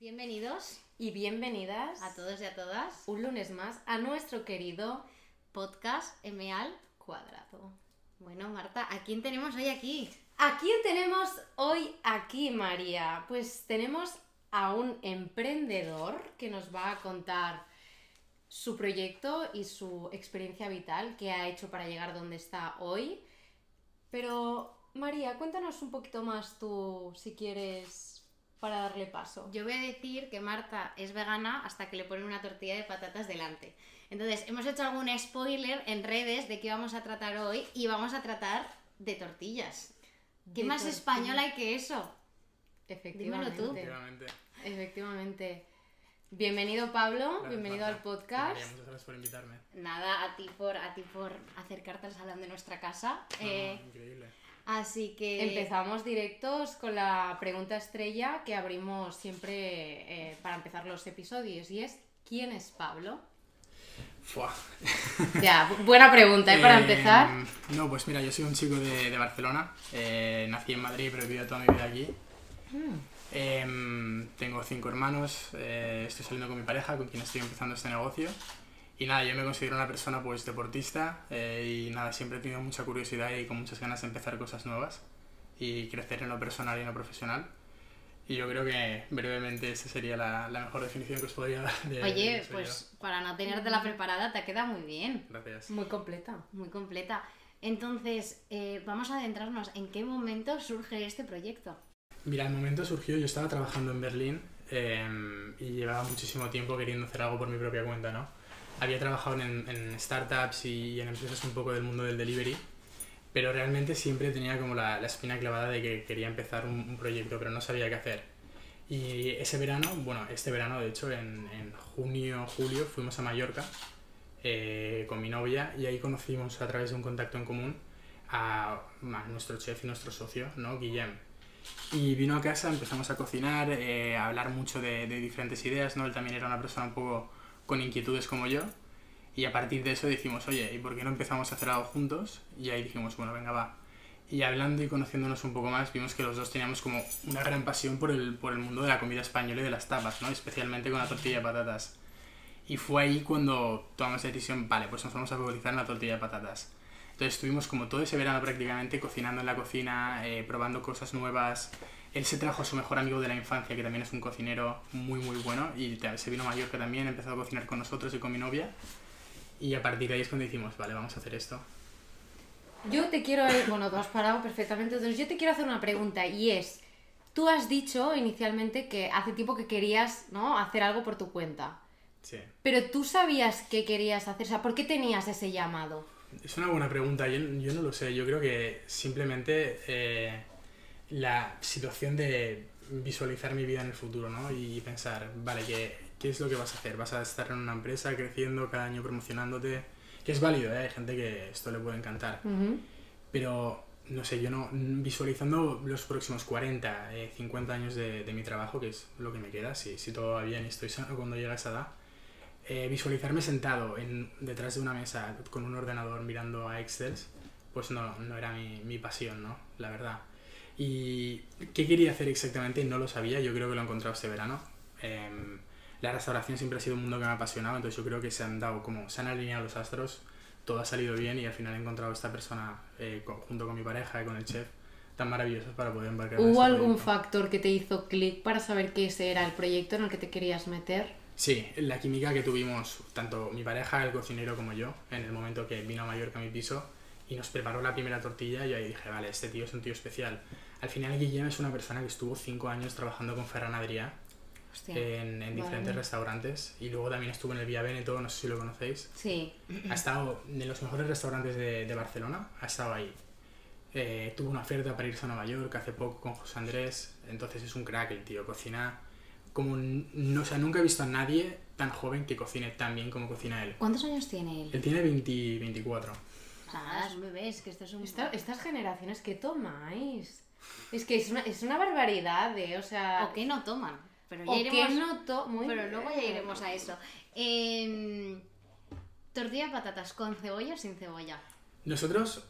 Bienvenidos y bienvenidas a todos y a todas un lunes más a nuestro querido podcast M al cuadrado. Bueno, Marta, ¿a quién tenemos hoy aquí? ¿A quién tenemos hoy aquí, María? Pues tenemos a un emprendedor que nos va a contar su proyecto y su experiencia vital que ha hecho para llegar donde está hoy. Pero, María, cuéntanos un poquito más tú, si quieres, para darle paso. Yo voy a decir que Marta es vegana hasta que le ponen una tortilla de patatas delante. Entonces, hemos hecho algún spoiler en redes de qué vamos a tratar hoy y vamos a tratar de tortillas. ¿Qué más español hay que eso? Efectivamente. Dímelo tú. Efectivamente. Efectivamente. Bienvenido Pablo, Gracias, bienvenido Marta. al podcast. María, muchas gracias por invitarme. Nada, a ti por, a ti por acercarte al salón de nuestra casa. No, Eh, increíble. Así que... Empezamos directos con la pregunta estrella que abrimos siempre eh, para empezar los episodios y es ¿quién es Pablo? Fua. Ya, bu- buena pregunta, ¿eh? Para Eh, empezar. No, pues mira, yo soy un chico de, de Barcelona. Eh, nací en Madrid, pero he vivido toda mi vida aquí. Em, tengo cinco hermanos. eh, estoy saliendo con mi pareja, con quien estoy empezando este negocio. Y nada, yo me considero una persona pues deportista eh, y nada, siempre he tenido mucha curiosidad y con muchas ganas de empezar cosas nuevas y crecer en lo personal y en lo profesional. Y yo creo que brevemente esa sería la, la mejor definición que os podría dar. De, de Oye, soy pues para no tenértela preparada te queda muy bien. yo. Gracias. Muy completa. Muy completa. Entonces, eh, vamos a adentrarnos en qué momento surge este proyecto. Mira, el momento surgió, yo estaba trabajando en Berlín eh, y llevaba muchísimo tiempo queriendo hacer algo por mi propia cuenta, ¿no? Había trabajado en, en startups y en empresas un poco del mundo del delivery, pero realmente siempre tenía como la, la espina clavada de que quería empezar un, un proyecto, pero no sabía qué hacer. Y ese verano, bueno, este verano de hecho, en, en junio, julio, fuimos a Mallorca eh, con mi novia y ahí conocimos a través de un contacto en común a, a nuestro chef y nuestro socio, ¿no? Guillem. Y vino a casa, empezamos a cocinar, eh, a hablar mucho de, de diferentes ideas, ¿no? Él también era una persona un poco con inquietudes como yo. Y a partir de eso dijimos, oye, ¿y por qué no empezamos a hacer algo juntos? Y ahí dijimos, bueno, venga, va. Y hablando y conociéndonos un poco más, vimos que los dos teníamos como una gran pasión por el, por el mundo de la comida española y de las tapas, ¿no? Especialmente con la tortilla de patatas. Y fue ahí cuando tomamos la decisión, vale, pues nos vamos a focalizar en la tortilla de patatas. Entonces estuvimos como todo ese verano prácticamente cocinando en la cocina, eh, probando cosas nuevas. Él se trajo a su mejor amigo de la infancia, que también es un cocinero muy muy bueno, y se vino a Mallorca también, empezó a cocinar con nosotros y con mi novia. Y a partir de ahí es cuando dijimos, vale, vamos a hacer esto. Yo te quiero, bueno, tú has parado perfectamente, entonces yo te quiero hacer una pregunta y es, tú has dicho inicialmente que hace tiempo que querías, ¿no? Hacer algo por tu cuenta, Sí. pero tú sabías qué querías hacer, o sea, ¿por qué tenías ese llamado? Es una buena pregunta, yo, yo no lo sé, yo creo que simplemente eh, la situación de visualizar mi vida en el futuro, ¿no? Y pensar, vale, ¿qué, ¿qué es lo que vas a hacer? ¿Vas a estar en una empresa creciendo cada año promocionándote? Que es válido, ¿eh? Hay gente que esto le puede encantar. Pero, no sé, yo no, visualizando los próximos 40, eh, 50 años de, de mi trabajo, que es lo que me queda, si, si todo va bien y estoy sano cuando llegue a esa edad, eh, visualizarme sentado en, detrás de una mesa con un ordenador mirando a Excel, pues no, no era mi, mi pasión, ¿no? La verdad. ¿Y qué quería hacer exactamente? No lo sabía, yo creo que lo he encontrado este verano. Em, la restauración siempre ha sido un mundo que me ha apasionado, entonces yo creo que se han dado como, se han alineado los astros, todo ha salido bien y al final he encontrado a esta persona eh, con- junto con mi pareja y con el chef tan maravillosos para poder embarcar en ¿Hubo este algún proyecto. factor que te hizo clic para saber que ese era el proyecto en el que te querías meter? Sí, la química que tuvimos, tanto mi pareja, el cocinero, como yo, en el momento que vino a Mallorca a mi piso y nos preparó la primera tortilla, yo ahí dije, vale, este tío es un tío especial. Al final, Guillem es una persona que estuvo cinco años trabajando con Ferran Adrià Hostia. en, en diferentes Vale. restaurantes y luego también estuvo en el Vía Veneto, no sé si lo conocéis. Sí. Ha estado en los mejores restaurantes de, de Barcelona, ha estado ahí. Eh, tuvo una oferta para irse a Nueva York hace poco con José Andrés, entonces es un crack el tío, cocina como, no, o sea, nunca he visto a nadie tan joven que cocine tan bien como cocina él. ¿Cuántos años tiene él? Él tiene 20, 24. O sea, nada, es un bebé, es que esto es un... Esta- estas generaciones que tomáis. Es que es una, es una barbaridad, ¿eh? O sea... O que no toman. Pero ya o iremos... que no to- muy Pero luego ya iremos a eso. Em, tortilla de patatas con cebolla o sin cebolla. Nosotros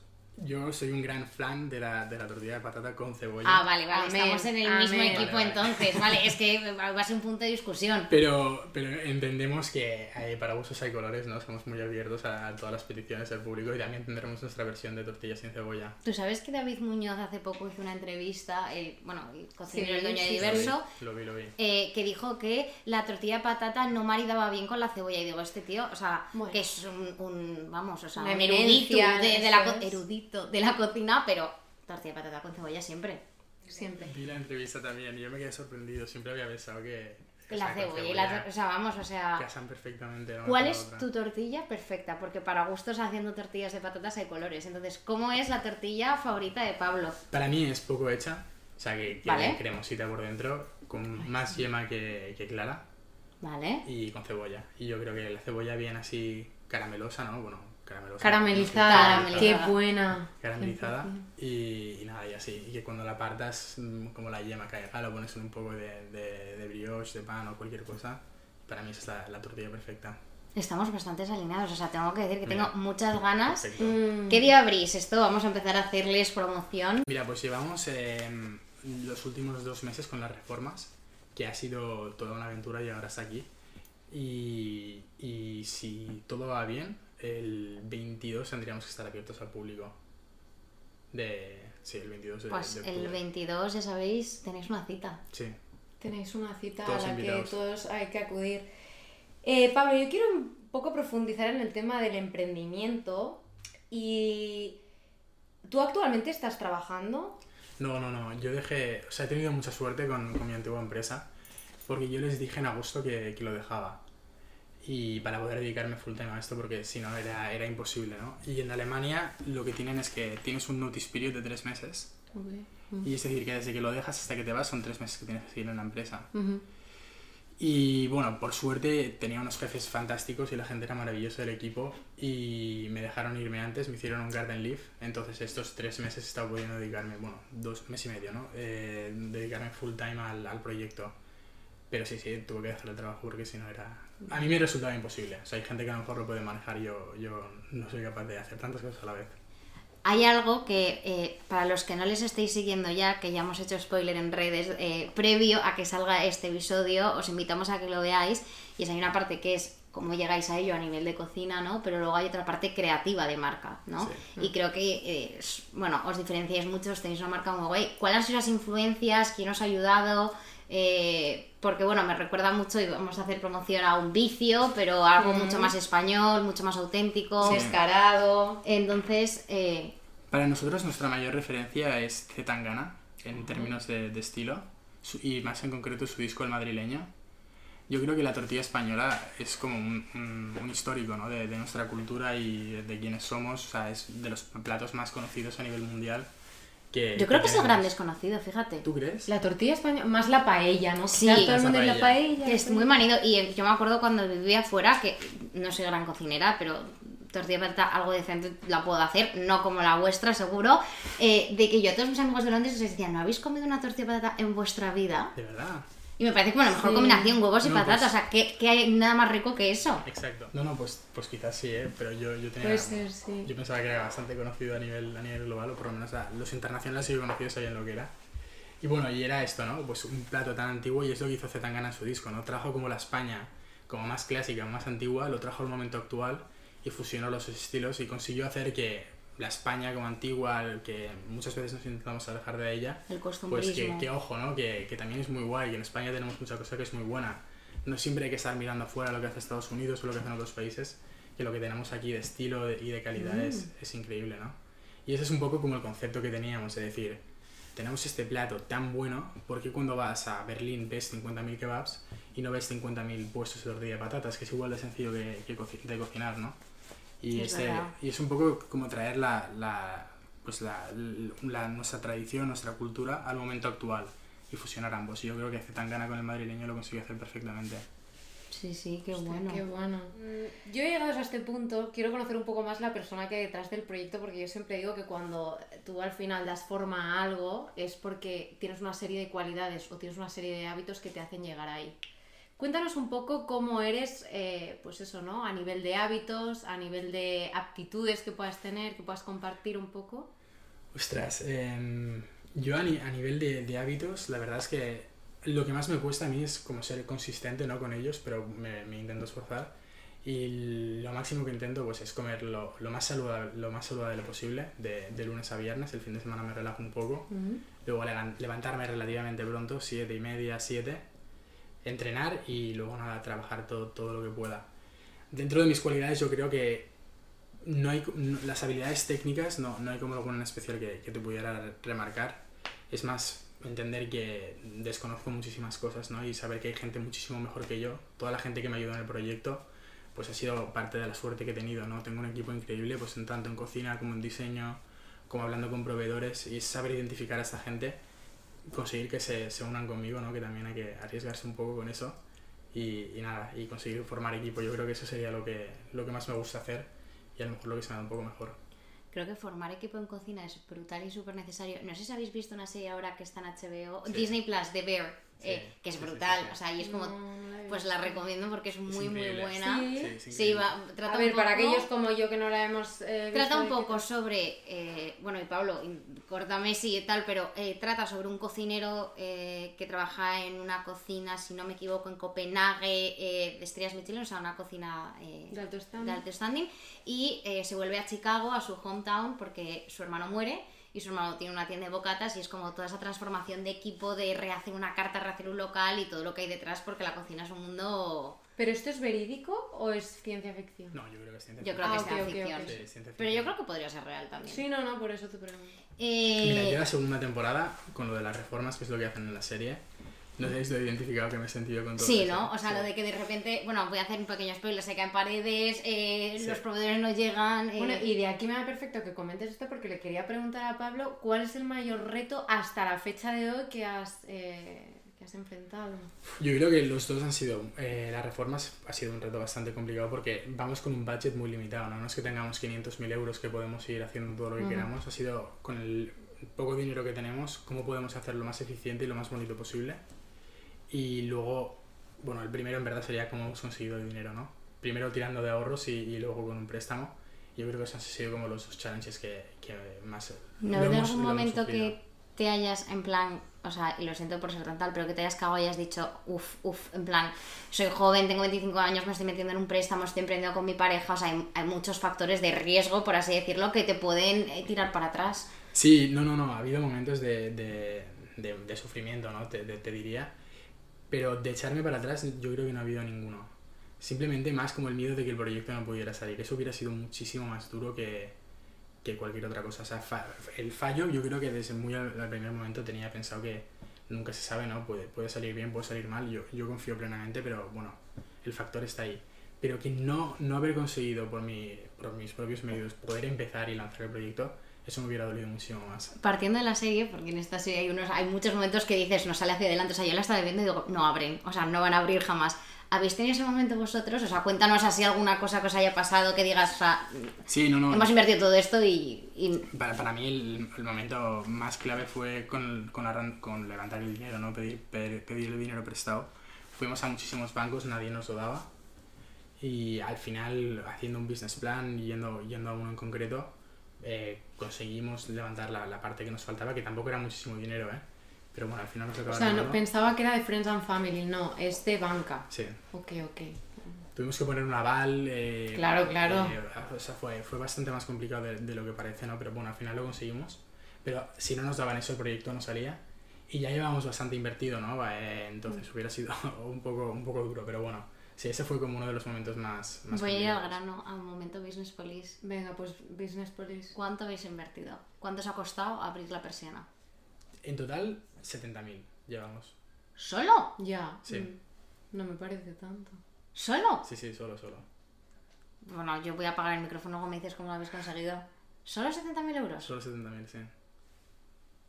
Yo soy un gran fan de la, de la tortilla de patata con cebolla. Ah, vale, vale, Amén, estamos en el mismo amén. equipo Vale, vale. entonces, vale, es que va a ser un punto de discusión. Pero, pero entendemos que eh, para gustos hay colores, ¿no? Somos muy abiertos a, a todas las peticiones del público y también tendremos nuestra versión de tortilla sin cebolla. Tú sabes que David Muñoz hace poco hizo una entrevista, el, bueno, el cocinero, Sí, el dueño de. Diverso, Lo vi, lo vi. eh, que dijo que la tortilla de patata no maridaba bien con la cebolla. Y digo, este tío, o sea, Bueno. que es un, un, vamos, o sea, un erudito de, de la, eso de la cocina, pero tortilla de patata con cebolla siempre. Siempre. Vi la entrevista también y yo me quedé sorprendido. Siempre había pensado que... que La con cebolla y la, o sea, vamos, o sea... casan perfectamente. la ¿Cuál es otra. tu tortilla perfecta? Porque para gustos haciendo tortillas de patatas hay colores. Entonces, ¿cómo es la tortilla favorita de Pablo? Para mí es poco hecha, o sea que, que Vale. cremosita por dentro, con más yema que, que clara ¿Vale? y con cebolla. Y yo creo que la cebolla bien así caramelosa, ¿no? Bueno, caramelosa. Caramelizada. Caramelizada. Qué buena. Caramelizada y, y nada, y así. Y que cuando la partas, mm, como la yema caiga, lo pones en un poco de, de, de brioche, de pan o cualquier cosa. Para mí esa es la, la tortilla perfecta. Estamos bastante alineados. O sea, tengo que decir que Mira. tengo muchas ganas. Perfecto. Mm. ¿Qué día abrís esto? Vamos a empezar a hacerles promoción. Mira, pues llevamos eh, los últimos dos meses con las reformas, que ha sido toda una aventura llegar hasta aquí. Y, y si todo va bien, el 22 tendríamos que estar abiertos al público. De, sí, el 22 de, Pues de el octubre. 22, ya sabéis, tenéis una cita. Sí, Tenéis una cita Todos a la invitados. que todos hay que acudir. Eh, Pablo, yo quiero un poco profundizar en el tema del emprendimiento y tú actualmente estás trabajando. No, no, no. Yo dejé. O sea, he tenido mucha suerte con, con mi antigua empresa. Porque yo les dije en agosto que, que lo dejaba. Y para poder dedicarme full time a esto, porque si no era, era imposible, ¿no? Y en Alemania lo que tienen es que tienes un notice period de tres meses. Y es decir, que desde que lo dejas hasta que te vas son tres meses que tienes que seguir en la empresa. Y bueno, por suerte tenía unos jefes fantásticos y la gente era maravillosa del equipo y me dejaron irme antes, me hicieron un garden leave, entonces estos tres meses he estado pudiendo dedicarme, bueno, dos meses y medio, ¿no? Eh, dedicarme full time al, al proyecto. Pero sí, sí, tuve que hacer el trabajo porque si no era... A mí me resultaba imposible, o sea, hay gente que a lo mejor lo puede manejar yo, yo no soy capaz de hacer tantas cosas a la vez. Hay algo que, eh, para los que no les estéis siguiendo ya, que ya hemos hecho spoiler en redes, eh, previo a que salga este episodio, os invitamos a que lo veáis. Y es, hay una parte que es cómo llegáis a ello a nivel de cocina, ¿no? Pero luego hay otra parte creativa de marca, ¿no? Sí. Y creo que, eh, bueno, os diferenciáis mucho, os tenéis una marca muy guay. ¿Cuáles han sido las influencias? ¿Quién os ha ayudado? Eh, porque, bueno, me recuerda mucho, y vamos a hacer promoción a un vicio, pero algo Mm. mucho más español, mucho más auténtico. Descarado. Entonces, eh, Para nosotros nuestra mayor referencia es Zetangana en términos de, de estilo y más en concreto su disco El Madrileño. Yo creo que la tortilla española es como un, un- un histórico ¿no? de, de nuestra cultura y de, de quienes somos, o sea, es de los platos más conocidos a nivel mundial. Que, Yo creo que es el gran desconocido, fíjate. ¿Tú crees? La tortilla española, más la paella, ¿no? Sí, todo el mundo es la paella. Que es muy manido. Y yo me acuerdo cuando vivía afuera, que no soy gran cocinera, pero tortilla de patata algo decente la puedo hacer, no como la vuestra, seguro. eh, de que yo a todos mis amigos de Londres les decía, ¿no habéis comido una tortilla de patata en vuestra vida? De verdad. Y me parece como la mejor Sí. combinación, huevos y No, patatas. pues- O sea, ¿qué, qué hay nada más rico que eso? Exacto. No, no, pues, pues quizás sí, ¿eh? pero yo, yo tenía... Puede ser, sí. Yo pensaba que era bastante conocido a nivel, a nivel global, o por lo menos a- los internacionales sí que conocidos sabían lo que era. Y bueno, y era esto, ¿no? Pues un plato tan antiguo y es lo que hizo Zetangana en su disco, ¿no? Trajo como la España como más clásica, más antigua, lo trajo al momento actual y fusionó los estilos y consiguió hacer que la España como antigua, que muchas veces nos intentamos alejar de ella, El pues que, que ojo, ¿no? Que, que también es muy guay, que en España tenemos mucha cosa que es muy buena. No siempre hay que estar mirando afuera lo que hace Estados Unidos o lo que hacen otros países, que lo que tenemos aquí de estilo de- y de calidad es, es increíble, ¿no? Y ese es un poco como el concepto que teníamos, de decir, tenemos este plato tan bueno, ¿por qué cuando vas a Berlín ves 50.000 kebabs y no ves 50.000 puestos de tortilla de patatas, que es igual de sencillo que, que coci- de cocinar, ¿no? Y, Es este, y es un poco como traer la, la, pues la, la- nuestra tradición, nuestra cultura al momento actual y fusionar ambos. Y yo creo que Zetangana con el madrileño lo consiguió hacer perfectamente. Sí, sí, qué Hostia, bueno. Qué bueno. Mm, Yo llegados a este punto, quiero conocer un poco más la persona que hay detrás del proyecto, porque yo siempre digo que cuando tú al final das forma a algo es porque tienes una serie de cualidades o tienes una serie de hábitos que te hacen llegar ahí. Cuéntanos un poco cómo eres, eh, pues eso, ¿no? A nivel de hábitos, a nivel de aptitudes que puedas tener, que puedas compartir un poco. Ostras, em, yo a, ni- a nivel de, de hábitos, la verdad es que lo que más me cuesta a mí es como ser consistente ¿no? con ellos, pero me, me intento esforzar. Y lo máximo que intento pues, es comer lo, lo más, saludable, lo más saludable posible, de, de lunes a viernes. El fin de semana me relajo un poco. Luego levan- levantarme relativamente pronto, siete y media, 7. Entrenar y luego nada, trabajar todo, todo lo que pueda. Dentro de mis cualidades yo creo que no hay, las habilidades técnicas no, no hay como alguna en especial que, que te pudiera remarcar. Es más entender que desconozco muchísimas cosas ¿no? y saber que hay gente muchísimo mejor que yo. Toda la gente que me ayudó en el proyecto pues ha sido parte de la suerte que he tenido. ¿no? Tengo un equipo increíble pues en tanto en cocina como en diseño, como hablando con proveedores y saber identificar a esta gente, conseguir que se, se unan conmigo, ¿no? que también hay que arriesgarse un poco con eso y, y nada, y conseguir formar equipo. Yo creo que eso sería lo que, lo que más me gusta hacer y a lo mejor lo que se me da un poco mejor. Creo que formar equipo en cocina es brutal y súper necesario. No sé si habéis visto una serie ahora que está en HBO, Sí. Disney Plus, The Bear, Sí, eh, que es sí, brutal. sí, sí. O sea, y es como, No, pues la recomiendo porque es muy, muy buena. Sí. va, trata A ver, un para poco- aquellos como yo que no la hemos eh, Trata un ¿de qué poco sobre, eh, bueno, y Pablo, córtame si y tal, pero eh, trata sobre un cocinero eh, que trabaja en una cocina, si no me equivoco, en Copenhague, eh, de estrellas Michelin, o sea, una cocina eh, De alto standing. de alto standing, y eh, se vuelve a Chicago, a su hometown, porque su hermano muere. Y su hermano tiene una tienda de bocatas y es como toda esa transformación de equipo, de rehacer una carta, rehacer un local y todo lo que hay detrás, porque la cocina es un mundo... ¿Pero esto es verídico o es ciencia ficción? No, yo creo que es ciencia Yo creo Ah, que es ciencia ok, ficción. Sí, ciencia Pero yo ficción. creo que podría ser real también. Sí, no, no, por eso te pregunto. Eh, Mira, yo la segunda temporada, con lo de las reformas, que es lo que hacen en la serie, no sé si he identificado que me he sentido con todo Sí, eso. ¿no? O sea, Sí. lo de que de repente, bueno, voy a hacer un pequeño spoiler, se caen paredes, eh, Sí. los proveedores no llegan. eh, Bueno, y de aquí me da perfecto que comentes esto porque le quería preguntar a Pablo cuál es el mayor reto hasta la fecha de hoy que has, eh, que has enfrentado. Yo creo que los dos han sido, eh, las reformas ha sido un reto bastante complicado porque vamos con un budget muy limitado, ¿no? No es que tengamos 500.000 euros que podemos ir haciendo todo lo que Ujú. queramos, ha sido con el poco dinero que tenemos, cómo podemos hacerlo lo más eficiente y lo más bonito posible. Y luego, bueno, el primero en verdad sería cómo hemos conseguido el dinero, ¿no? Primero tirando de ahorros y, y luego con un préstamo. Yo creo que esos han sido como los dos challenges que, que más... ¿No hemos- algún momento que te hayas, en plan, o sea, y lo siento por ser tan tal, pero que te hayas cagado y hayas dicho, uff, uff, en plan, soy joven, tengo 25 años, me estoy metiendo en un préstamo, estoy emprendiendo con mi pareja, o sea, hay, hay muchos factores de riesgo, por así decirlo, que te pueden eh, tirar para atrás. Sí, no, no, no, ha habido momentos de, de, de, de sufrimiento, ¿no? Te, de- te diría. Pero de echarme para atrás yo creo que no ha habido ninguno. Simplemente más como el miedo de que el proyecto no pudiera salir. Eso hubiera sido muchísimo más duro que, que cualquier otra cosa. O sea, fa- el fallo yo creo que desde muy al, al primer momento tenía pensado que nunca se sabe, ¿no? Puede, puede salir bien, puede salir mal. Yo, yo confío plenamente, pero bueno, el factor está ahí. Pero que no, no haber conseguido por, mi, por mis propios medios poder empezar y lanzar el proyecto, eso me hubiera dolido muchísimo más. Partiendo de la serie, porque en esta serie hay, unos, hay muchos momentos que dices, no sale hacia adelante, o sea, yo la estaba viendo y digo, no abren, o sea, no van a abrir jamás. ¿Habéis tenido ese momento vosotros? O sea, cuéntanos así alguna cosa que os haya pasado que digas, o sea, Sí, no, no. hemos invertido todo esto y... y- Para, para mí el, el momento más clave fue con, con, la- con levantar el dinero, ¿no? Pedir, pe- pedir el dinero prestado. Fuimos a muchísimos bancos, nadie nos lo daba. Y al final, haciendo un business plan, yendo, yendo a uno en concreto, eh, conseguimos levantar la, la parte que nos faltaba, que tampoco era muchísimo dinero, ¿eh? Pero bueno, al final nos O acabó sea, no, pensaba que era de Friends and Family, no, es de banca. Sí. Ok, ok. Tuvimos que poner un aval. eh, Claro, claro. eh, o sea, fue, fue bastante más complicado de, de lo que parece, ¿no? Pero bueno, al final lo conseguimos. Pero si no nos daban eso, el proyecto no salía. Y ya llevábamos bastante invertido, ¿no? Eh, entonces hubiera sido un poco, un poco duro, pero bueno. Sí, ese fue como uno de los momentos más. más Voy a ir al grano, a un momento Business Police. Venga, pues Business Police. ¿Cuánto habéis invertido? ¿Cuánto os ha costado abrir la persiana? En total, 70.000 llevamos. ¿Solo? Ya. Sí. mm, No me parece tanto. ¿Solo? Sí, sí, solo, solo. Bueno, yo voy a apagar el micrófono luego me dices cómo lo habéis conseguido. ¿Solo 70.000 euros? Solo 70.000, sí.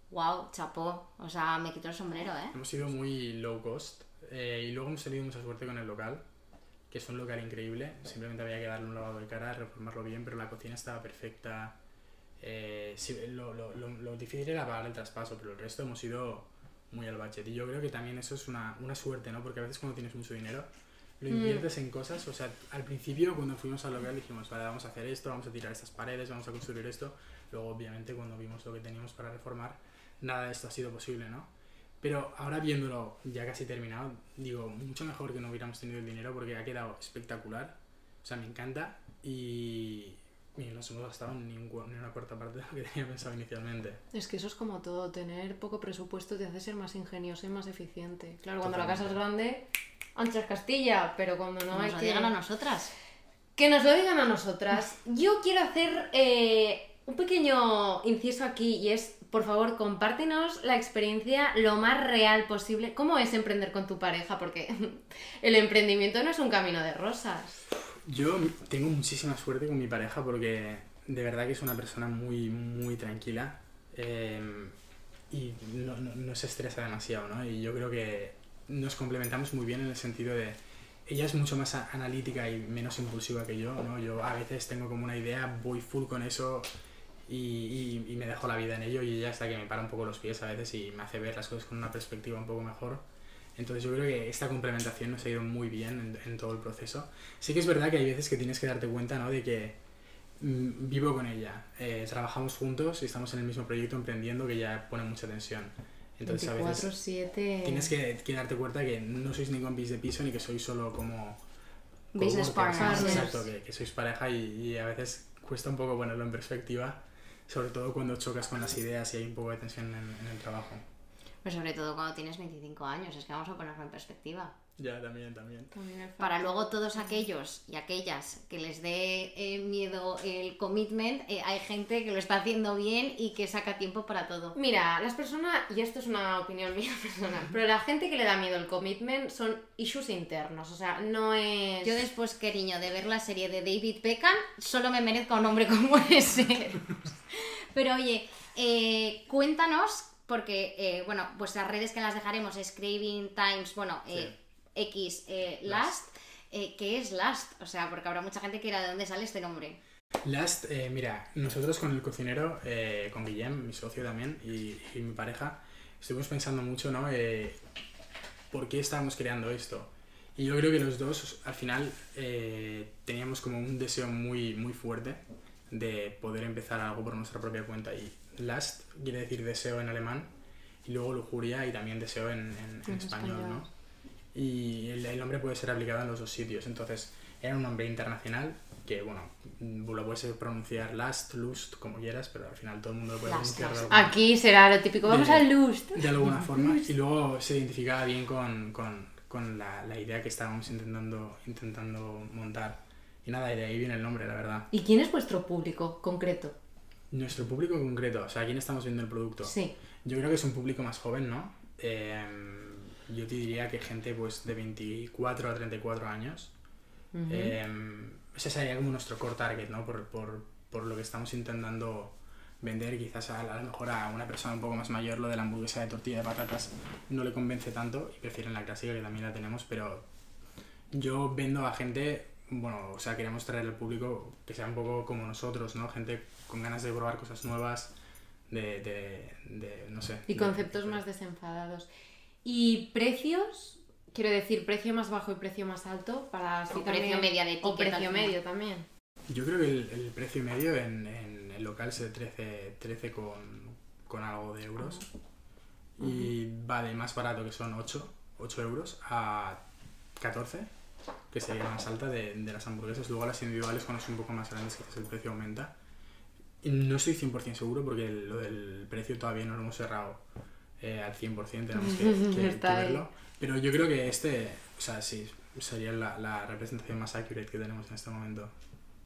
Wow, chapó. O sea, me quito el sombrero, ¿eh? Hemos sido muy low cost eh, y luego hemos tenido mucha suerte con el local, que es un local increíble. Simplemente había que darle un lavado de cara, reformarlo bien, pero la cocina estaba perfecta. Eh, sí, lo, lo, lo, lo difícil era pagar el traspaso, pero el resto hemos ido muy al budget. Y yo creo que también eso es una, una suerte, ¿no? Porque a veces cuando tienes mucho dinero, lo Mm. inviertes en cosas. O sea, al principio cuando fuimos al local dijimos, vale, vamos a hacer esto, vamos a tirar estas paredes, vamos a construir esto. Luego, obviamente, cuando vimos lo que teníamos para reformar, nada de esto ha sido posible, ¿no? Pero ahora viéndolo ya casi terminado, digo, mucho mejor que no hubiéramos tenido el dinero porque ha quedado espectacular. O sea, me encanta y, y no nos hemos gastado ni, un ni una cuarta parte de lo que tenía pensado inicialmente. Es que eso es como todo, tener poco presupuesto te hace ser más ingenioso y más eficiente. Claro, cuando la casa es grande, ancha es Castilla, pero cuando no Nos hay lo que... digan a nosotras. Que nos lo digan a nosotras. Yo quiero hacer eh, un pequeño inciso aquí y es, por favor, compártenos la experiencia lo más real posible. ¿Cómo es emprender con tu pareja? Porque el emprendimiento no es un camino de rosas. Yo tengo muchísima suerte con mi pareja porque de verdad que es una persona muy, muy tranquila eh, y no, no- no se estresa demasiado, ¿no? Y yo creo que nos complementamos muy bien en el sentido de... Ella es mucho más analítica y menos impulsiva que yo, ¿no? Yo a veces tengo como una idea, voy full con eso y, y- y me dejo la vida en ello y ella hasta que me para un poco los pies a veces y me hace ver las cosas con una perspectiva un poco mejor. Entonces yo creo que esta complementación nos ha ido muy bien en, en todo el proceso. Sí que es verdad que hay veces que tienes que darte cuenta, ¿no? De que mm, vivo con ella, eh, trabajamos juntos y estamos en el mismo proyecto emprendiendo que ya pone mucha tensión. Entonces a veces 24-7. tienes que, que darte cuenta que no sois ni compis de piso ni que sois solo como... Business partners. Exacto, que, que sois pareja y, y a veces cuesta un poco ponerlo en perspectiva, sobre todo cuando chocas con las ideas y hay un poco de tensión en, en el trabajo. Pues sobre todo cuando tienes 25 años, es que vamos a ponerlo en perspectiva. Ya, también, también. Para luego todos aquellos y aquellas que les dé eh, miedo el commitment, eh, hay gente que lo está haciendo bien y que saca tiempo para todo. Mira, las personas, y esto es una opinión mía personal, pero la gente que le da miedo el commitment son issues internos, o sea, no es... Yo después, cariño, de ver la serie de David Beckham, solo me merezco a un hombre como ese. Pero oye, eh, cuéntanos, porque, eh, bueno, vuestras redes que las dejaremos es Craving Times, bueno, eh, X eh, Last. Eh, ¿Qué es Last? O sea, porque habrá mucha gente que dirá de dónde sale este nombre. Last, eh, mira, nosotros con el cocinero, eh, con Guillem, mi socio también, y, y mi pareja, estuvimos pensando mucho, ¿no? ¿Por qué estábamos creando esto? Y yo creo que los dos, al final, teníamos como un deseo muy, muy fuerte de poder empezar algo por nuestra propia cuenta. Y Last quiere decir deseo en alemán, y luego lujuria y también deseo en, en- en español, español. ¿no? Y el, el nombre puede ser aplicado en los dos sitios. Entonces, era un nombre internacional que, bueno, lo puedes pronunciar Last, Lust, como quieras, pero al final todo el mundo lo puede Last, pronunciar last. Aquí será lo típico, vamos De- al Lust. de alguna forma. Y luego se identificaba bien con, con, con la, la idea que estábamos intentando, intentando montar. Y nada, y de ahí viene el nombre, la verdad. ¿Y quién es vuestro público concreto? Nuestro público concreto, o sea, ¿a quién estamos viendo el producto? Sí. Yo creo que es un público más joven, ¿no? Eh, yo te diría que gente pues de 24 a 34 años. Ujú. Eh, ese sería como nuestro core target, ¿no? Por, por, por lo que estamos intentando vender. Quizás a, a lo mejor a una persona un poco más mayor lo de la hamburguesa de tortilla de patatas no le convence tanto y prefieren la clásica que también la tenemos, pero yo vendo a gente, bueno, o sea, queremos traer al público que sea un poco como nosotros, ¿no? Gente con ganas de probar cosas nuevas, de, de, de no sé. Y conceptos de- más desenfadados. ¿Y precios? Quiero decir, precio más bajo y precio más alto para O precio también- media de O precio medio también. Yo creo que el, el precio medio en, en el local es de 13, 13 con, con algo de euros. Y va de más barato, que son 8, 8 euros, a 14, que sería más alta de, de las hamburguesas. Luego las individuales, cuando son un poco más grandes, quizás el precio aumenta. No estoy 100% seguro porque lo del precio todavía no lo hemos cerrado eh, al 100%, tenemos que, que- que verlo. Pero yo creo que este, o sea, sí, sería la, la representación más accurate que tenemos en este momento.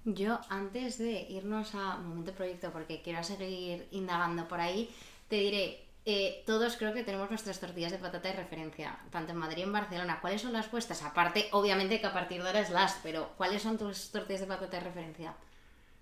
Yo, antes de irnos a Momento Proyecto, porque quiero seguir indagando por ahí, te diré, eh, todos creo que tenemos nuestras tortillas de patata de referencia, tanto en Madrid y en Barcelona. ¿Cuáles son las vuestras? Aparte, obviamente que a partir de ahora es Last, pero ¿cuáles son tus tortillas de patata de referencia?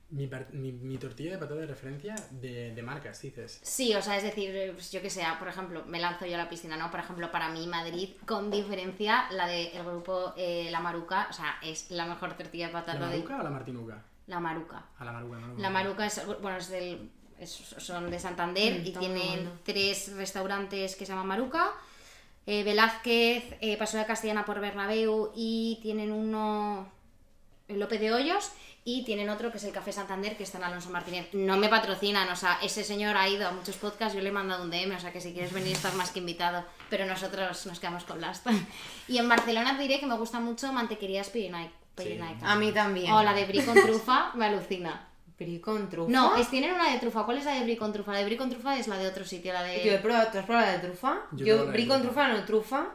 Mi, par- mi, mi tortilla de patata de referencia de, de marcas, dices. Sí, o sea, es decir, pues yo que sea, por ejemplo, me lanzo yo a la piscina, ¿no? Por ejemplo, para mí Madrid, con diferencia, la del grupo eh, La Maruca, o sea, es la mejor tortilla de ¿La patata de... maruca o la martinuca? La Maruca. A la maruca, ¿no? La Maruca es, bueno, es del es- son de Santander Mm, y tienen bueno. tres restaurantes que se llaman Maruca, eh, Velázquez, eh, Paso de Castellana por Bernabéu y tienen uno en López de Hoyos y tienen otro que es el Café Santander que está en Alonso Martínez. No me patrocinan, o sea, ese señor ha ido a muchos podcasts, yo le he mandado un DM, o sea que si quieres venir estás más que invitado, pero nosotros nos quedamos con Last. y en Barcelona te diré que me gusta mucho Mantequerías Pirenaica. A mí también. O la de brie con trufa, me alucina. Brie con trufa. No, es, tienen una de trufa. ¿Cuál es la de brie con trufa? La de brie con trufa es la de otro sitio, la Yo he de... probado, ¿tú has probado la de trufa? Yo Yo, de con trufa. no trufa.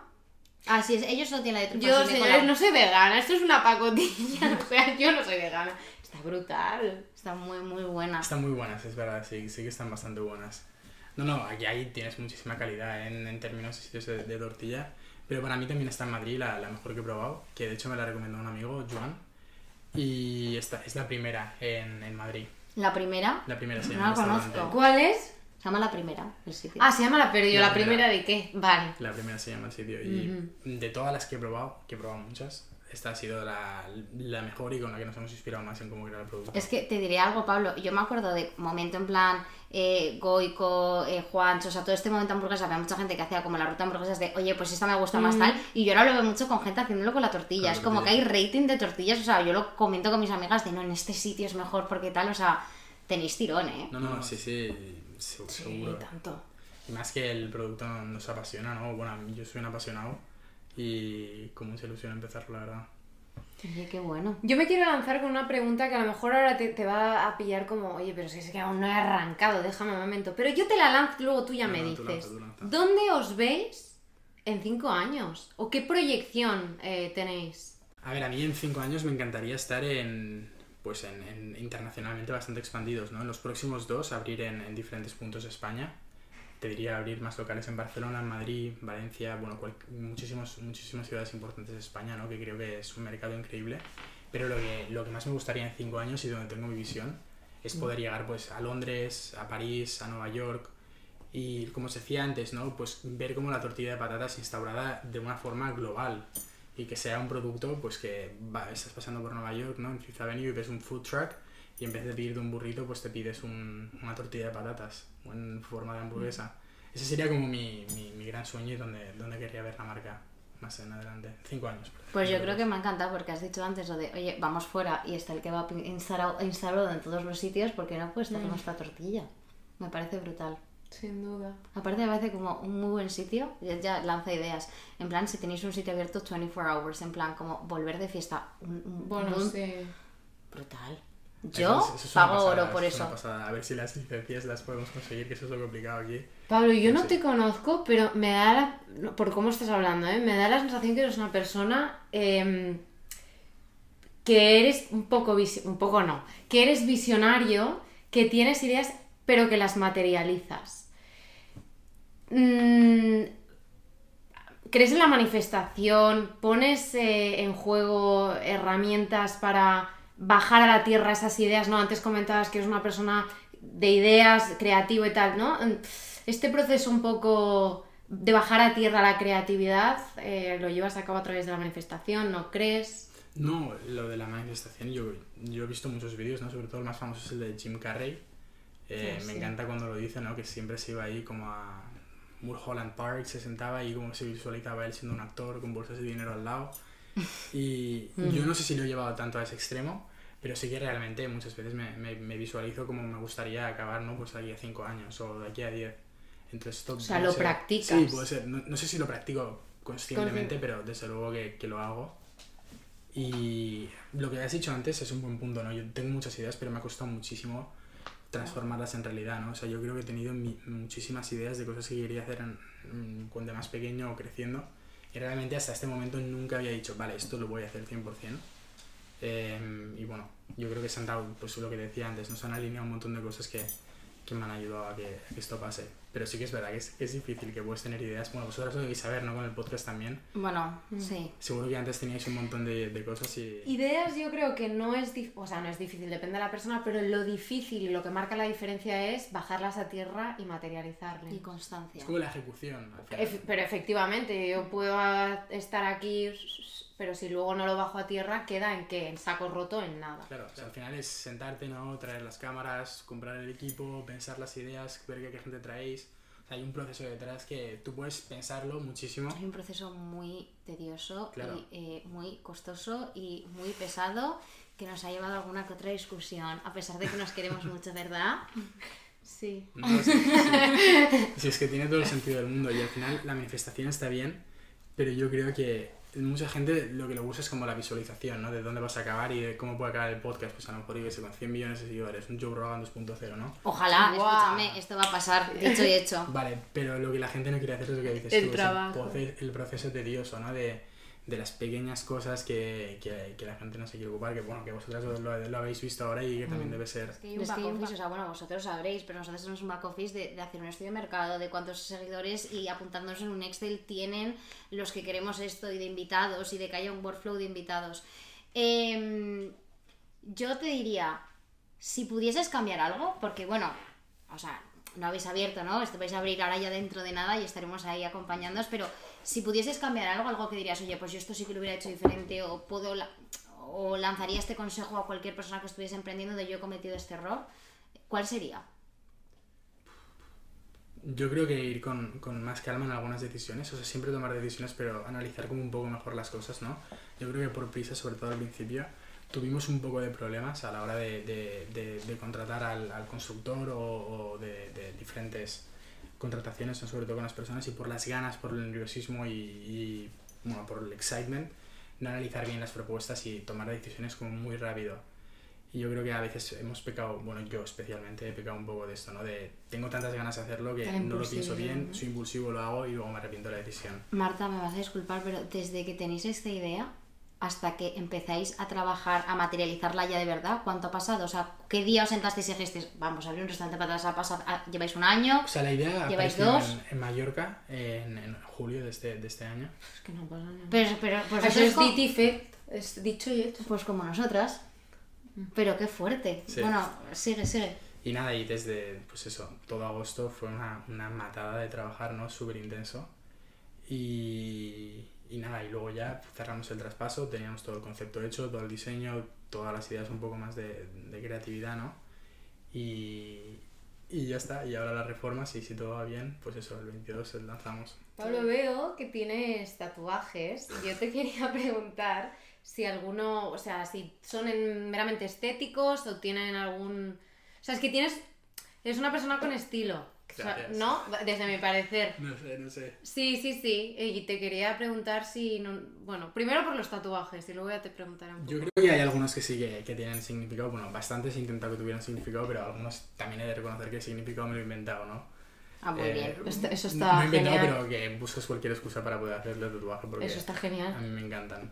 Ah, sí, es- ellos no tienen la de trufa. Yo, señores, no soy vegana, esto es una pacotilla. o sea, yo no soy vegana. Está brutal. Está muy, muy buena. Están muy buenas, es verdad, sí, sí que están bastante buenas. No, no, aquí ahí tienes muchísima calidad en, en términos de sitios de, de tortilla. Pero para mí también está en Madrid la, la mejor que he probado, que de hecho me la recomendó un amigo, Joan. Y esta es la primera en, en Madrid. La primera, La primera se No llama la restaurante. conozco. ¿Cuál es? se llama La Primera, el sitio. Ah, se llama la pero yo La la primera. primera de qué? Vale. La primera se llama el sitio. Y de todas las que he probado, que he probado muchas, esta ha sido la, la mejor y con la que nos hemos inspirado más en cómo crear el producto. Es que te diré algo, Pablo. Yo me acuerdo de momento en plan eh, Goico, eh, Juancho, o sea, todo este momento hamburguesa. Había mucha gente que hacía como la ruta hamburguesas de, oye, pues esta me gusta más tal. Y yo ahora lo veo mucho con gente haciéndolo con la tortilla. Con la es como que hay tortilla. rating de tortillas. O sea, yo lo comento con mis amigas de, no, en este sitio es mejor porque tal. O sea, tenéis tirón, ¿eh? No, no, sí, sí, Sí, seguro. tanto. Y más que el producto nos apasiona, ¿no? Bueno, a mí yo soy un apasionado y con mucha ilusión empezarlo, la verdad. Oye, qué bueno. Yo me quiero lanzar con una pregunta que a lo mejor ahora te, te va a pillar como, oye, pero si es que aún no he arrancado, déjame un momento. Pero yo te la lanzo, luego tú ya No, me no, tú dices. lanza, tú lanza. ¿Dónde os veis en cinco años? ¿O qué proyección eh, tenéis? A ver, a mí en cinco años me encantaría estar en, pues en, en internacionalmente bastante expandidos, ¿no? En los próximos dos abrir en, en diferentes puntos de España. Te diría abrir más locales en Barcelona, en Madrid, Valencia, bueno, cual- muchísimos, muchísimas ciudades importantes de España, ¿no? Que creo que es un mercado increíble. Pero lo que, lo que más me gustaría en cinco años y donde tengo mi visión es poder llegar pues a Londres, a París, a Nueva York y como os decía antes, ¿no? Pues ver cómo la tortilla de patatas instaurada de una forma global y que sea un producto pues que va- estás pasando por Nueva York, ¿no? En Fifth Avenue y ves un food truck y en vez de pedirte un burrito pues te pides un- una tortilla de patatas o en forma de hamburguesa. Ese sería como mi, mi, mi gran sueño y donde, donde querría ver la marca más en adelante. Cinco años. Pues yo creo que me ha encantado porque has dicho antes lo de, oye, vamos fuera y está el que va instalado, instalado en todos los sitios porque no puedes hacer nuestra tortilla. Me parece brutal. Sin duda. Aparte me parece como un muy buen sitio, ya, ya lanza ideas. En plan, si tenéis un sitio abierto 24 hours, en plan, como volver de fiesta. un- un- Bueno, un- sí. Brutal. Yo eso es pago pasada, oro por es eso. A ver si las licencias las podemos conseguir, que eso es lo complicado aquí. Pablo, yo no te conozco, pero me da la... Por cómo estás hablando, ¿eh? Me da la sensación que eres una persona em, que eres un poco... visi- Un poco no. Que eres visionario, que tienes ideas, pero que las materializas. Mm, ¿Crees en la manifestación? ¿Pones eh, en juego herramientas para bajar a la tierra esas ideas? ¿no? Antes comentabas que eres una persona de ideas, creativo y tal, ¿no? Este proceso un poco de bajar a tierra la creatividad, eh, ¿lo llevas a cabo a través de la manifestación? ¿No crees? No, lo de la manifestación, yo, yo he visto muchos vídeos, ¿no? Sobre todo el más famoso es el de Jim Carrey. Eh, me sí. encanta cuando lo dice, ¿no? Que siempre se iba ahí como a Mulholland Park, se sentaba ahí como se visualizaba él siendo un actor con bolsas de dinero al lado. Y yo no sé si lo he llevado tanto a ese extremo, pero sí que realmente muchas veces me, me, me visualizo como me gustaría acabar, ¿no? Pues de aquí a 5 años o de aquí a 10. Entonces, esto O sea, lo ser- practicas. Sí, puede ser. No, no sé si lo practico conscientemente, pero desde luego que, que lo hago. Y lo que has dicho antes es un buen punto, ¿no? Yo tengo muchas ideas, pero me ha costado muchísimo transformarlas en realidad, ¿no? O sea, yo creo que he tenido mi- muchísimas ideas de cosas que quería hacer en- en- cuando más pequeño o creciendo. Realmente hasta este momento nunca había dicho, vale, esto lo voy a hacer 100%. Eh, y bueno, yo creo que se han dado, pues lo que decía antes, nos han alineado un montón de cosas que, que me han ayudado a que, a que esto pase. Pero sí que es verdad que es, es difícil que puedes tener ideas. Bueno, vosotros lo debéis saber, ¿no? Con el podcast también. Bueno, sí. Seguro que antes teníais un montón de, de cosas y... Ideas yo creo que no es difícil, o sea, no es difícil, depende de la persona, pero lo difícil y lo que marca la diferencia es bajarlas a tierra y materializarlas. Y constancia. Es como la ejecución. al final. Ef- pero efectivamente, yo puedo estar aquí, pero si luego no lo bajo a tierra, queda en que en saco roto en nada. Claro, o sea, al final es sentarte, ¿no? Traer las cámaras, comprar el equipo, pensar las ideas, ver qué, qué gente traéis. O sea, hay un proceso detrás que tú puedes pensarlo muchísimo. Hay un proceso muy tedioso Claro. y eh, muy costoso y muy pesado que nos ha llevado a alguna que otra discusión, a pesar de que nos queremos mucho, ¿verdad? Sí. No, sí, sí. Sí, es que tiene todo el sentido del mundo y al final la manifestación está bien, pero yo creo que mucha gente lo que le gusta es como la visualización, ¿no? De dónde vas a acabar y de cómo puede acabar el podcast. Pues a lo mejor, sé, con 100 millones de seguidores, un Joe Rogan 2.0, ¿no? Ojalá, escúchame, esto va a pasar, dicho y hecho. Vale, pero lo que la gente no quiere hacer es lo que dices El tú, es trabajo. proce- el proceso tedioso, ¿no? De, de las pequeñas cosas que, que, que la gente no se quiere ocupar, que bueno, que vosotras lo, lo- lo habéis visto ahora y que también debe ser... Es que hay un back office, o sea, bueno, vosotros sabréis, pero nosotros tenemos un back office de, de hacer un estudio de mercado, de cuántos seguidores y apuntándonos en un Excel tienen los que queremos esto y de invitados y de que haya un workflow de invitados. Em, yo te diría, si pudieses cambiar algo, porque bueno, o sea, no habéis abierto, ¿no? Esto vais a abrir ahora ya dentro de nada y estaremos ahí acompañándoos, pero si pudieses cambiar algo, algo que dirías, oye, pues yo esto sí que lo hubiera hecho diferente o puedo la- o lanzaría este consejo a cualquier persona que estuviese emprendiendo de yo he cometido este error, ¿cuál sería? Yo creo que ir con, con más calma en algunas decisiones, o sea, siempre tomar decisiones, pero analizar como un poco mejor las cosas, ¿no? Yo creo que por prisa, sobre todo al principio, tuvimos un poco de problemas a la hora de, de- de- de contratar al, al constructor o, o de, diferentes contrataciones, ¿no? sobre todo con las personas, y por las ganas, por el nerviosismo y, y, bueno, por el excitement, no analizar bien las propuestas y tomar decisiones como muy rápido. Y yo creo que a veces hemos pecado, bueno, yo especialmente he pecado un poco de esto, ¿no? De tengo tantas ganas de hacerlo que no lo pienso bien, soy impulsivo, lo hago y luego me arrepiento de la decisión. Marta, me vas a disculpar, pero desde que tenéis esta idea hasta que empezáis a trabajar, a materializarla ya de verdad, ¿cuánto ha pasado? O sea, ¿qué día os sentasteis y dijisteis, vamos a abrir un restaurante para ha pasado, ah, lleváis un año? O sea, la idea ¿Lleváis dos? En, en Mallorca en, en julio de este, de este año. Es que no pasa nada. Pero, pero, pues, Eso es co- dit y fet, es dicho y hecho. pues como nosotras. Pero qué fuerte. Sí. Bueno, sigue, sigue. Y nada, y desde, pues eso, todo agosto fue una, una matada de trabajar, ¿no? Súper intenso. Y, y nada, y luego ya cerramos el traspaso, teníamos todo el concepto hecho, todo el diseño, todas las ideas un poco más de, de creatividad, ¿no? Y, y ya está, y ahora las reformas y si todo va bien, pues eso, el 22 lanzamos. Pablo, veo que tienes tatuajes yo te quería preguntar si alguno, o sea, si son en- meramente estéticos o tienen algún... O sea, es que tienes... Eres una persona con estilo, o sea. ¿no? Desde mi parecer. No sé, no sé. Sí, sí, sí. Y te quería preguntar si... No... Bueno, primero por los tatuajes y luego ya te preguntaré un poco. Yo creo que hay algunos que sí que, que tienen significado, bueno, bastantes he intentado que tuvieran significado, pero algunos también he de reconocer que el significado me lo he inventado, ¿no? Ah, muy Eh, bien. Eso no está he inventado, genial. pero que buscas cualquier excusa para poder hacerle tatuaje porque Eso está a genial. mí me encantan.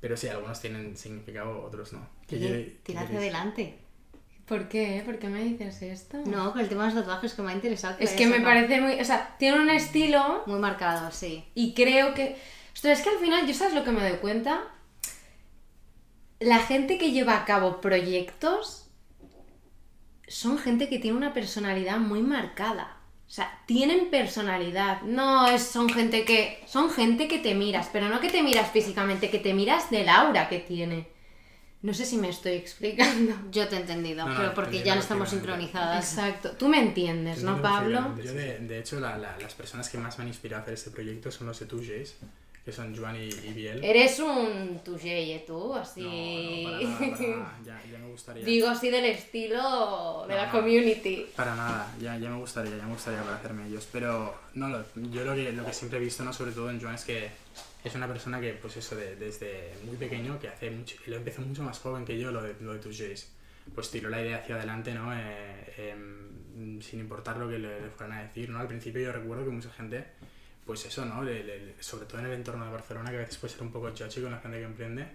Pero sí, algunos tienen significado, otros no. ¿Qué Tira quiere- qué tira hacia adelante. ¿Por qué? ¿Por qué me dices esto? No, con el tema de los tatuajes que me ha interesado. Es que me parece muy... O sea, tiene un estilo Muy marcado, sí. y creo que... Ostras, es que al final, ¿yo sabes lo que me doy cuenta? La gente que lleva a cabo proyectos son gente que tiene una personalidad muy marcada. O sea, tienen personalidad. No es, son gente que. Son gente que te miras, pero no que te miras físicamente, que te miras del aura que tiene. No sé si me estoy explicando. Yo te he entendido, No, no, pero porque ya no estamos sincronizadas. Exacto. Tú me entiendes, ¿no, Pablo? Yo, de, de hecho, la- la- las personas que más me han inspirado a hacer este proyecto son los de Tujays, que son Joan y, y Biel. Eres un tujeye, tú, No, así. no, para nada, para nada. Ya, ya me gustaría. Digo así del estilo de la No. community. Para nada, ya, ya me gustaría, ya me gustaría para hacerme ellos. Pero no, lo- yo lo que, lo que siempre he visto, ¿no? sobre todo en Joan, es que es una persona que, pues eso, de- desde muy pequeño, que hace mucho, y lo empezó mucho más joven que yo, lo de, lo de tus Jays. Pues tiró la idea hacia adelante, ¿no? Eh, em, sin importar lo que le, le fueran a decir, ¿no? Al principio yo recuerdo que mucha gente, pues eso, ¿no? Le- le- sobre todo en el entorno de Barcelona, que a veces puede ser un poco chachi con la gente que emprende,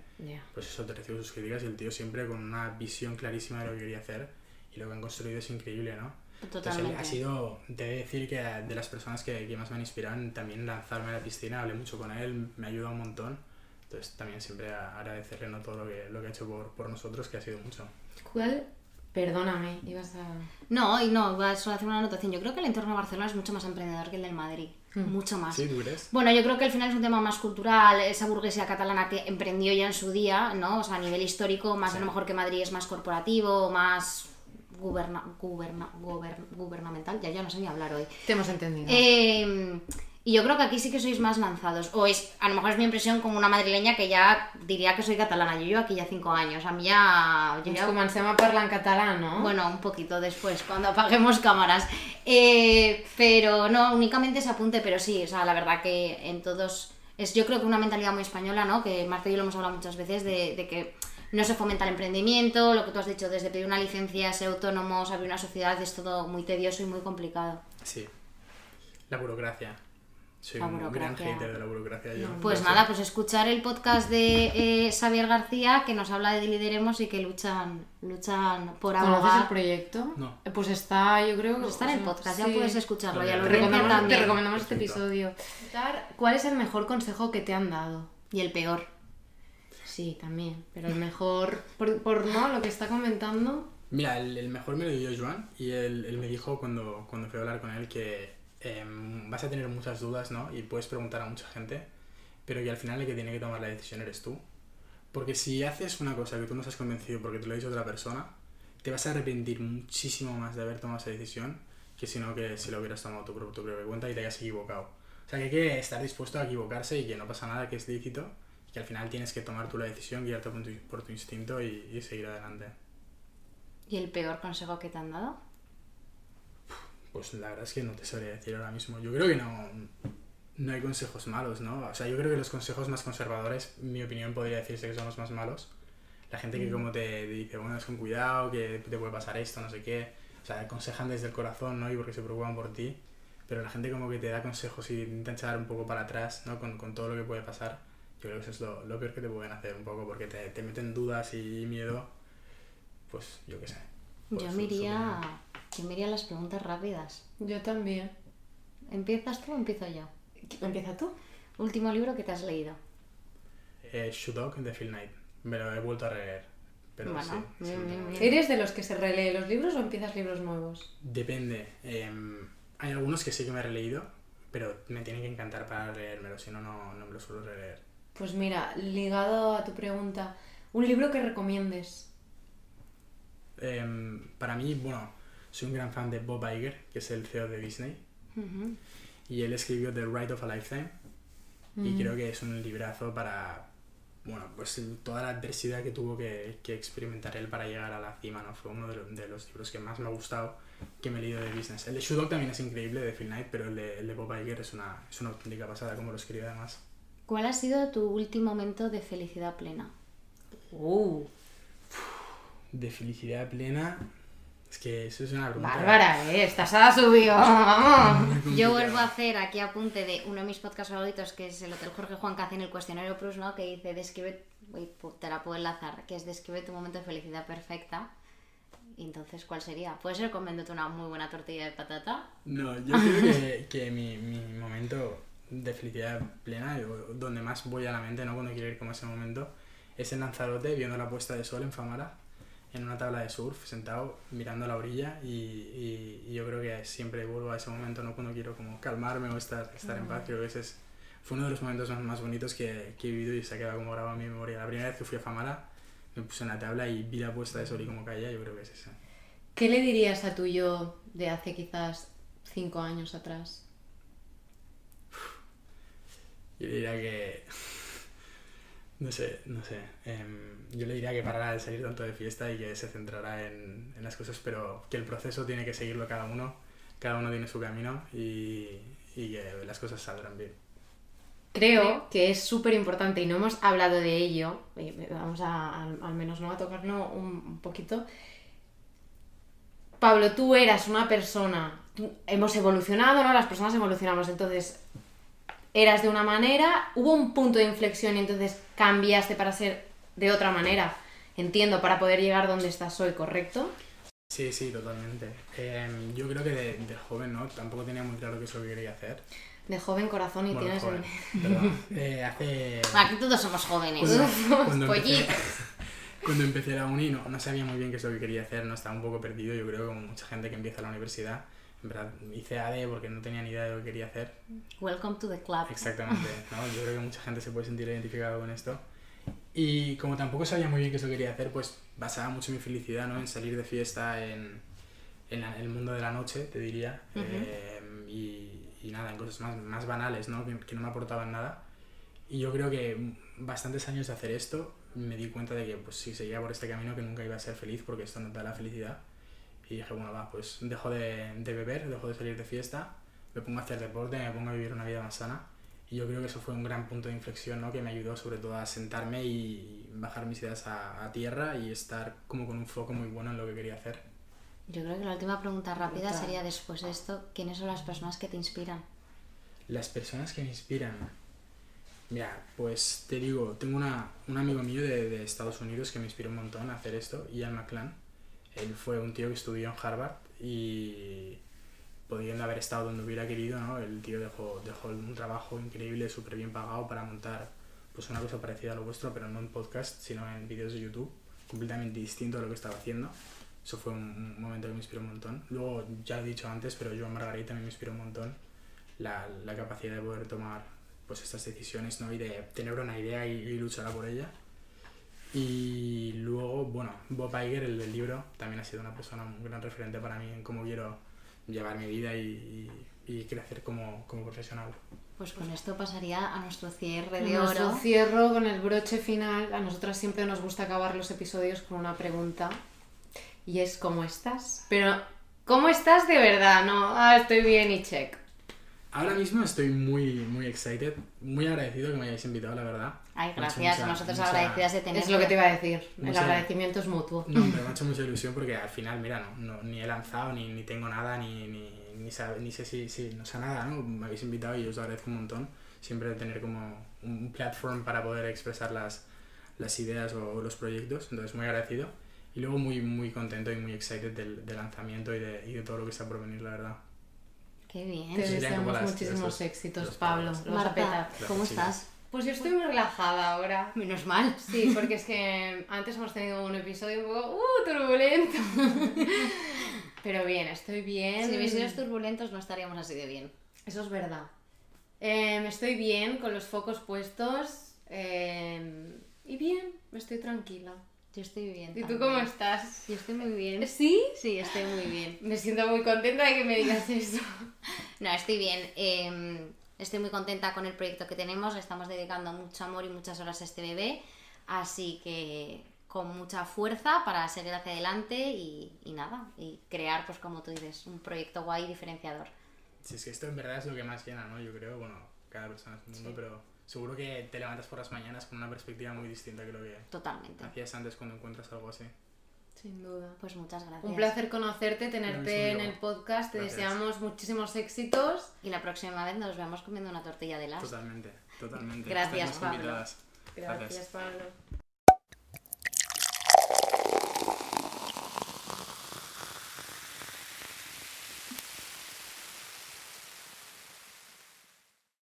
pues eso, te recibo sus críticas y el tío siempre con una visión clarísima de lo que quería hacer y lo que han construido es increíble, ¿no? Entonces, Totalmente. ha sido, debe decir que de las personas que, que más me han inspirado en también lanzarme a la piscina, hablé mucho con él, me ha ayudado un montón. Entonces también siempre a- agradecerle ¿no? todo lo que, lo que ha hecho por, por nosotros, que ha sido mucho. ¿Cuál? Perdóname, ibas a... No, y no, voy a solo hacer una anotación. Yo creo que el entorno de Barcelona es mucho más emprendedor que el del Madrid. Mm. Mucho más. ¿Sí, tú crees? Bueno, yo creo que al final es un tema más cultural, esa burguesía catalana que emprendió ya en su día, ¿no? O sea, a nivel histórico, más Sí. a lo mejor que Madrid es más corporativo, más guberna, guberna- guber- gubernamental, ya, ya no sé ni hablar hoy. Te hemos entendido. Eh, y yo creo que aquí sí que sois más lanzados. O es, a lo mejor es mi impresión como una madrileña que ya diría que soy catalana. Yo llevo aquí ya cinco años. A mí ya... Yo Ens ya comencem a parlar en català, no? bueno, un poquito después, cuando apaguemos cámaras. Eh, pero no, únicamente ese apunte, pero sí, o sea, la verdad que en todos. Es yo creo que una mentalidad muy española, ¿no? Que Marta y yo lo hemos hablado muchas veces, de, de que no se fomenta el emprendimiento, lo que tú has dicho, desde pedir una licencia, ser autónomos, abrir una sociedad, es todo muy tedioso y muy complicado. Sí. La burocracia. Soy La un gran burocracia. hater de la burocracia. Yo. Pues nada, pues escuchar el podcast de eh, Xavier García, que nos habla de lideremos y que luchan, luchan por ¿Conoces el abogar. proyecto? No. Eh, Pues está, yo creo que... Pues está en el podcast, ya puedes escucharlo. Vale, Ya lo. Te recomendamos, te recomendamos este episodio. ¿Cuál es el mejor consejo que te han dado? Y el peor. Sí, también. Pero el mejor, por, por no lo que está comentando. Mira, el, el mejor me lo dio Joan y él, él me dijo cuando, cuando fui a hablar con él que em, vas a tener muchas dudas, ¿no? Y puedes preguntar a mucha gente, pero que al final el que tiene que tomar la decisión eres tú. Porque si haces una cosa que tú no estás convencido porque te lo dicho otra persona, te vas a arrepentir muchísimo más de haber tomado esa decisión que si no que si lo hubieras tomado por tu propia cuenta y te hayas equivocado. O sea que hay que estar dispuesto a equivocarse y que no pasa nada, que es lícito, que al final tienes que tomar tú la decisión, guiarte por tu, por tu instinto y, y seguir adelante. ¿Y el peor consejo que te han dado? Pues la verdad es que no te sabría decir ahora mismo. Yo creo que no, no hay consejos malos, ¿no? O sea, yo creo que los consejos más conservadores, en mi opinión, podría decirse que son los más malos. La gente que como te dice, bueno, es con cuidado, que te puede pasar esto, no sé qué. O sea, aconsejan desde el corazón, ¿no? Y porque se preocupan por ti. Pero la gente como que te da consejos y intenta echar un poco para atrás, ¿no? Con, con todo lo que puede pasar. Yo creo que eso es lo, lo peor que te pueden hacer un poco, porque te, te meten dudas y miedo. Pues yo qué sé. Yo su- me iría, yo me iría a las preguntas rápidas. Yo también. ¿Empiezas tú o empiezo yo? ¿Empieza tú? Último libro que te has leído. Eh, Shudok de Phil Knight. Me lo he vuelto a releer. Pero Bueno, sí, bien, bien, bien. ¿Eres de los que se relee los libros o empiezas libros nuevos? Depende. em, hay algunos que sí que me he releído, pero me tienen que encantar para leérmelo, si no, no no me lo suelo releer. Pues mira, ligado a tu pregunta, un libro que recomiendes. Em, para mí, bueno, soy un gran fan de Bob Iger, que es el CEO de Disney, Ujú. y él escribió The Right of a Lifetime, y Mm. creo que es un librazo para, bueno, pues toda la adversidad que tuvo que, que experimentar él para llegar a la cima, ¿no? Fue uno de, lo- de los libros que más me ha gustado que me he leído de business. El de Shudok también es increíble, de Phil Knight, pero el de, el de Bob Iger es una, es una auténtica pasada, como lo escribe además. ¿Cuál ha sido tu último momento de felicidad plena? Uh, De felicidad plena, es que eso es una pregunta... Bárbara, eh, estás a subido. Vamos. Yo vuelvo a hacer aquí apunte de uno de mis podcasts favoritos, que es el Hotel Jorge Juan, que hace en el cuestionario Plus, ¿no? Que dice, describe, uy, te la puedo enlazar, que es describe tu momento de felicidad perfecta. Y entonces, ¿cuál sería? Puede ser comiéndote una muy buena tortilla de patata. No, yo creo que, que mi, mi momento de felicidad plena, o donde más voy a la mente, ¿no? Cuando quiero ir como ese momento, es en Lanzarote, viendo la puesta de sol en Famara, en una tabla de surf, sentado, mirando la orilla, y, y- y yo creo que siempre vuelvo a ese momento, ¿no? Cuando quiero como calmarme o estar, estar en paz, creo que ese es, fue uno de los momentos más, bonitos que, que he vivido y se ha quedado como grabado en mi memoria. La primera vez que fui a Famara, me puse en la tabla y vi la puesta de sol y cómo caía, yo creo que es ese. ¿Qué le dirías a tu yo de hace quizás cinco años atrás? Yo le diría que. No sé, no sé. em, yo le diría que parara de salir tanto de fiesta y que se centrara en, en las cosas, pero que el proceso tiene que seguirlo cada uno. Cada uno tiene su camino y, y que las cosas saldrán bien. Creo que es súper importante y no hemos hablado de ello. eh, Vamos a, al, menos no a tocarlo un, poquito. Pablo, tú eras una persona. hemos evolucionado, ¿no? Las personas evolucionamos. Entonces, eras de una manera, hubo un punto de inflexión y entonces cambiaste para ser de otra manera. Entiendo, para poder llegar donde estás hoy, ¿correcto? Sí, sí, totalmente. Em, yo creo que de, de joven, ¿no? Tampoco tenía muy claro qué es lo que quería hacer. De joven corazón y Bueno, tienes... joven, perdón. Eh, hace... Aquí todos somos jóvenes. Cuando, cuando empecé, Pollitos. cuando empecé la uni no, no sabía muy bien qué es lo que quería hacer, no estaba un poco perdido, yo creo, como mucha gente que empieza la universidad. En verdad, hice AD porque no tenía ni idea de lo que quería hacer. Welcome to the club. Exactamente, ¿no? Yo creo que mucha gente se puede sentir identificado con esto. Y como tampoco sabía muy bien qué es lo que quería hacer, pues basaba mucho mi felicidad ¿no? en salir de fiesta, en, en el mundo de la noche, te diría. Ujú. eh, y, y nada, en cosas más, más banales, ¿no? Que, que no me aportaban nada. Y yo creo que bastantes años de hacer esto, me di cuenta de que pues, si seguía por este camino que nunca iba a ser feliz porque esto no da la felicidad. Y dije, bueno, va, pues dejo de, de beber, dejo de salir de fiesta, me pongo a hacer deporte, me pongo a vivir una vida más sana. Y yo creo que eso fue un gran punto de inflexión, ¿no? Que me ayudó sobre todo a sentarme y bajar mis ideas a, a tierra y estar como con un foco muy bueno en lo que quería hacer. Yo creo que la última pregunta rápida sería después de esto, ¿quiénes son las personas que te inspiran? Las personas que me inspiran. Mira, pues te digo, tengo una, un amigo mío de, de Estados Unidos que me inspiró un montón a hacer esto, Ian McClan. Él fue un tío que estudió en Harvard y pudiendo haber estado donde hubiera querido, ¿no? El tío dejó, dejó un trabajo increíble, súper bien pagado para montar pues una cosa parecida a lo vuestro, pero no en podcast, sino en vídeos de YouTube, completamente distinto a lo que estaba haciendo. Eso fue un, momento que me inspiró un montón. Luego, ya lo he dicho antes, pero Joan Margarita me inspiró un montón. La, la capacidad de poder tomar pues estas decisiones ¿no? y de tener una idea y, y luchar a por ella. Y luego, bueno, Bob Iger, el del libro, también ha sido una persona, un gran referente para mí en cómo quiero llevar mi vida y, y- y crecer como, como profesional. Pues con esto pasaría a nuestro cierre de Nuestro oro. cierro con el broche final. A nosotras siempre nos gusta acabar los episodios con una pregunta. Y es ¿cómo estás? Pero ¿cómo estás de verdad? No, ah, estoy bien y check. Ahora mismo estoy muy, muy excited, muy agradecido que me hayáis invitado, la verdad. Ay, gracias. mucha- Nosotros mucha- agradecidas de tener. Es lo que te iba a decir. El Mucha- agradecimiento es mutuo. No, pero me ha hecho mucha ilusión porque al final, mira, no, no- ni he lanzado, ni, ni tengo nada, ni, ni, ni, sabe- ni sé si, si, no sé nada, ¿no? Me habéis invitado y os lo agradezco un montón. Siempre tener como un platform para poder expresar las, las ideas o, los proyectos, entonces muy agradecido. Y luego muy, muy contento y muy excited del, del lanzamiento y de, y de todo lo que está por venir, la verdad. Qué bien. Te deseamos las- muchísimos éxitos, los Pablo. palabras. Lo vas a petar. Marta, ¿cómo estás? Pues yo estoy muy relajada ahora. Menos mal. Sí, porque es que antes hemos tenido un episodio un poco uh, turbulento. Pero bien, estoy bien. Si hubiésemos turbulentos no estaríamos así de bien. Eso es verdad. Em, estoy bien, con los focos puestos. em, y bien, estoy tranquila. Yo estoy bien. ¿Y tú cómo estás? Yo estoy muy bien. ¿Sí? Sí, estoy muy bien. Me siento muy contenta de que me digas eso. No, estoy bien. eh, estoy muy contenta con el proyecto que tenemos. Le estamos dedicando mucho amor y muchas horas a este bebé. Así que con mucha fuerza para seguir hacia adelante y, y nada. Y crear, pues como tú dices, un proyecto guay y diferenciador. Si es que esto en verdad es lo que más llena, ¿no? Yo creo, bueno, cada persona es un mundo, pero seguro que te levantas por las mañanas con una perspectiva muy distinta que lo que Totalmente. hacías antes cuando encuentras algo así. Sin duda. Pues muchas gracias. Un placer conocerte, tenerte en el podcast. Te Gracias. deseamos muchísimos éxitos. Y la próxima vez nos vemos comiendo una tortilla de las. Totalmente, totalmente. Gracias, Pablo. invitadas. Gracias, Pablo.